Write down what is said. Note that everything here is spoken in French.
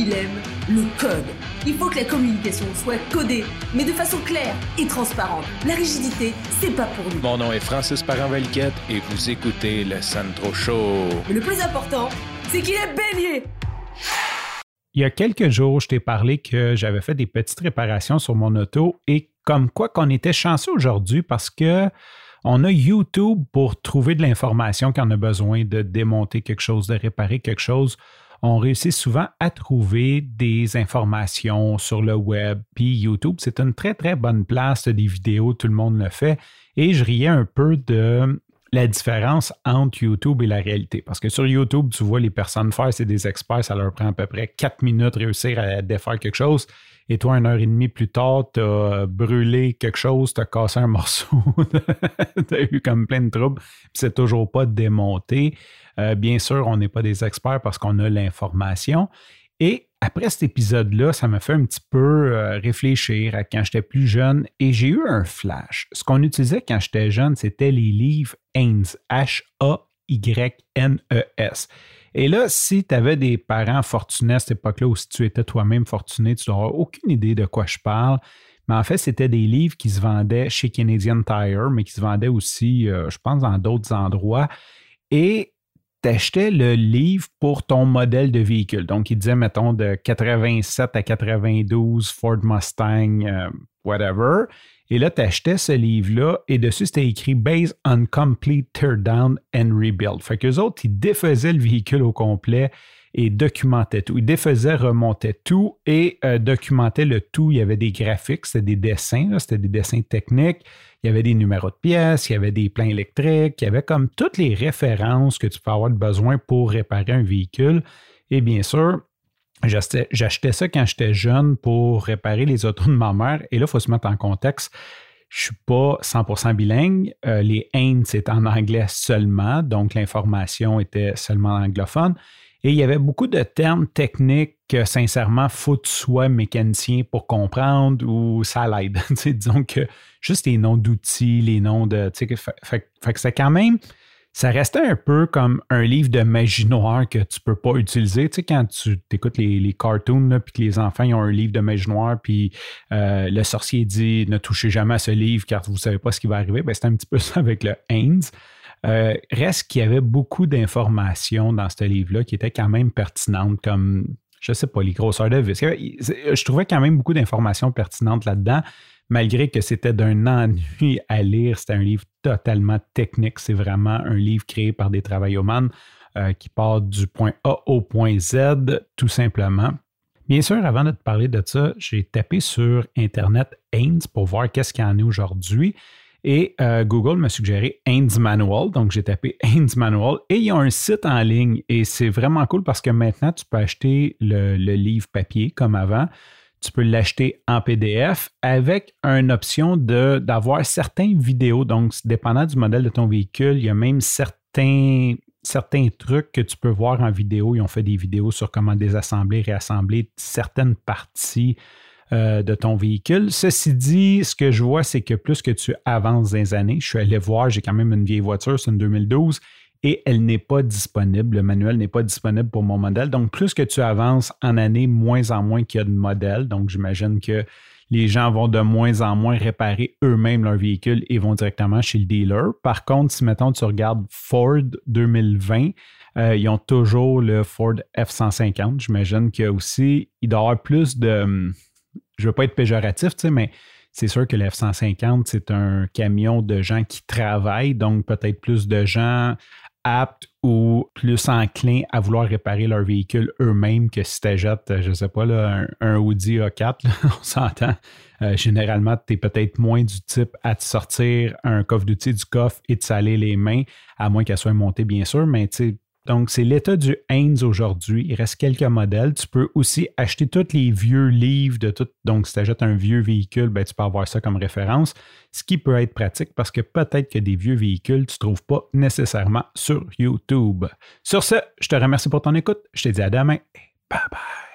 il aime le code. Il faut que la communication soit codée, mais de façon claire et transparente. La rigidité, c'est pas pour nous. Mon nom est Francis parent et vous écoutez le Sandro Show. Mais le plus important, c'est qu'il est bélier. Il y a quelques jours, je t'ai parlé que j'avais fait des petites réparations sur mon auto et comme quoi qu'on était chanceux aujourd'hui parce que on a YouTube pour trouver de l'information quand on a besoin de démonter quelque chose, de réparer quelque chose. On réussit souvent à trouver des informations sur le web. Puis YouTube, c'est une très, très bonne place. Des vidéos, tout le monde le fait. Et je riais un peu de la différence entre YouTube et la réalité. Parce que sur YouTube, tu vois les personnes faire, c'est des experts, ça leur prend à peu près quatre minutes réussir à défaire quelque chose. Et toi, une heure et demie plus tard, tu as brûlé quelque chose, tu as cassé un morceau, tu as eu comme plein de troubles, puis c'est toujours pas démonté. Euh, bien sûr, on n'est pas des experts parce qu'on a l'information. Et après cet épisode-là, ça m'a fait un petit peu euh, réfléchir à quand j'étais plus jeune et j'ai eu un flash. Ce qu'on utilisait quand j'étais jeune, c'était les livres Haynes, H-A-Y-N-E-S. Et là, si tu avais des parents fortunés à cette époque-là ou si tu étais toi-même fortuné, tu n'auras aucune idée de quoi je parle. Mais en fait, c'était des livres qui se vendaient chez Canadian Tire, mais qui se vendaient aussi, euh, je pense, dans d'autres endroits. Et tu achetais le livre pour ton modèle de véhicule. Donc, il disait, mettons, de 87 à 92 Ford Mustang, euh, whatever. Et là, tu achetais ce livre-là et dessus, c'était écrit Based on Complete Teardown and Rebuild. Fait qu'eux autres, ils défaisaient le véhicule au complet et documentaient tout. Ils défaisaient, remontaient tout et euh, documentaient le tout. Il y avait des graphiques, c'était des dessins, c'était des dessins techniques. Il y avait des numéros de pièces, il y avait des plans électriques, il y avait comme toutes les références que tu peux avoir besoin pour réparer un véhicule. Et bien sûr, J'achetais ça quand j'étais jeune pour réparer les autos de ma mère. Et là, il faut se mettre en contexte. Je ne suis pas 100% bilingue. Euh, les Haines, c'est en anglais seulement, donc l'information était seulement anglophone. Et il y avait beaucoup de termes techniques que, sincèrement, faut que mécanicien pour comprendre ou ça l'aide. disons que juste les noms d'outils, les noms de. Fait, fait que c'est quand même ça restait un peu comme un livre de magie noire que tu peux pas utiliser. Tu sais, quand tu écoutes les, les cartoons, puis que les enfants ont un livre de magie noire, puis euh, le sorcier dit ne touchez jamais à ce livre car vous savez pas ce qui va arriver, ben, c'est un petit peu ça avec le Haynes. Euh, reste qu'il y avait beaucoup d'informations dans ce livre-là qui étaient quand même pertinentes, comme, je sais pas, les grosseurs de vis. Je trouvais quand même beaucoup d'informations pertinentes là-dedans malgré que c'était d'un ennui à lire, c'était un livre totalement technique. C'est vraiment un livre créé par des travaillomanes euh, qui part du point A au point Z, tout simplement. Bien sûr, avant de te parler de ça, j'ai tapé sur Internet Haynes pour voir qu'est-ce qu'il y en a aujourd'hui. Et euh, Google m'a suggéré Haynes Manual. Donc, j'ai tapé Haynes Manual et il y a un site en ligne. Et c'est vraiment cool parce que maintenant, tu peux acheter le livre papier comme avant tu peux l'acheter en PDF avec une option d'avoir certaines vidéos. Donc, dépendant du modèle de ton véhicule, il y a même certains, certains trucs que tu peux voir en vidéo. Ils ont fait des vidéos sur comment désassembler, réassembler certaines parties euh, de ton véhicule. Ceci dit, ce que je vois, c'est que plus que tu avances dans les années, je suis allé voir, j'ai quand même une vieille voiture, c'est une 2012 et elle n'est pas disponible. Le manuel n'est pas disponible pour mon modèle. Donc, plus que tu avances en année, moins en moins qu'il y a de modèles. Donc, j'imagine que les gens vont de moins en moins réparer eux-mêmes leur véhicule et vont directement chez le dealer. Par contre, si mettons tu regardes Ford 2020, euh, ils ont toujours le Ford F-150. J'imagine qu'il aussi, il doit y avoir plus de. Je veux pas être péjoratif, mais c'est sûr que le F-150, c'est un camion de gens qui travaillent, donc peut-être plus de gens aptes ou plus enclins à vouloir réparer leur véhicule eux-mêmes que si tu achètes, je ne sais pas, là, un, Audi A4, on s'entend. Euh, généralement, tu es peut-être moins du type à te sortir un coffre d'outils du coffre et de saler les mains, à moins qu'elle soit montée, bien sûr, mais tu donc, c'est l'état du Haynes aujourd'hui. Il reste quelques modèles. Tu peux aussi acheter tous les vieux livres de tout. Donc, si tu achètes un vieux véhicule, ben, tu peux avoir ça comme référence, ce qui peut être pratique parce que peut-être que des vieux véhicules, tu ne trouves pas nécessairement sur YouTube. Sur ce, je te remercie pour ton écoute. Je te dis à demain bye bye.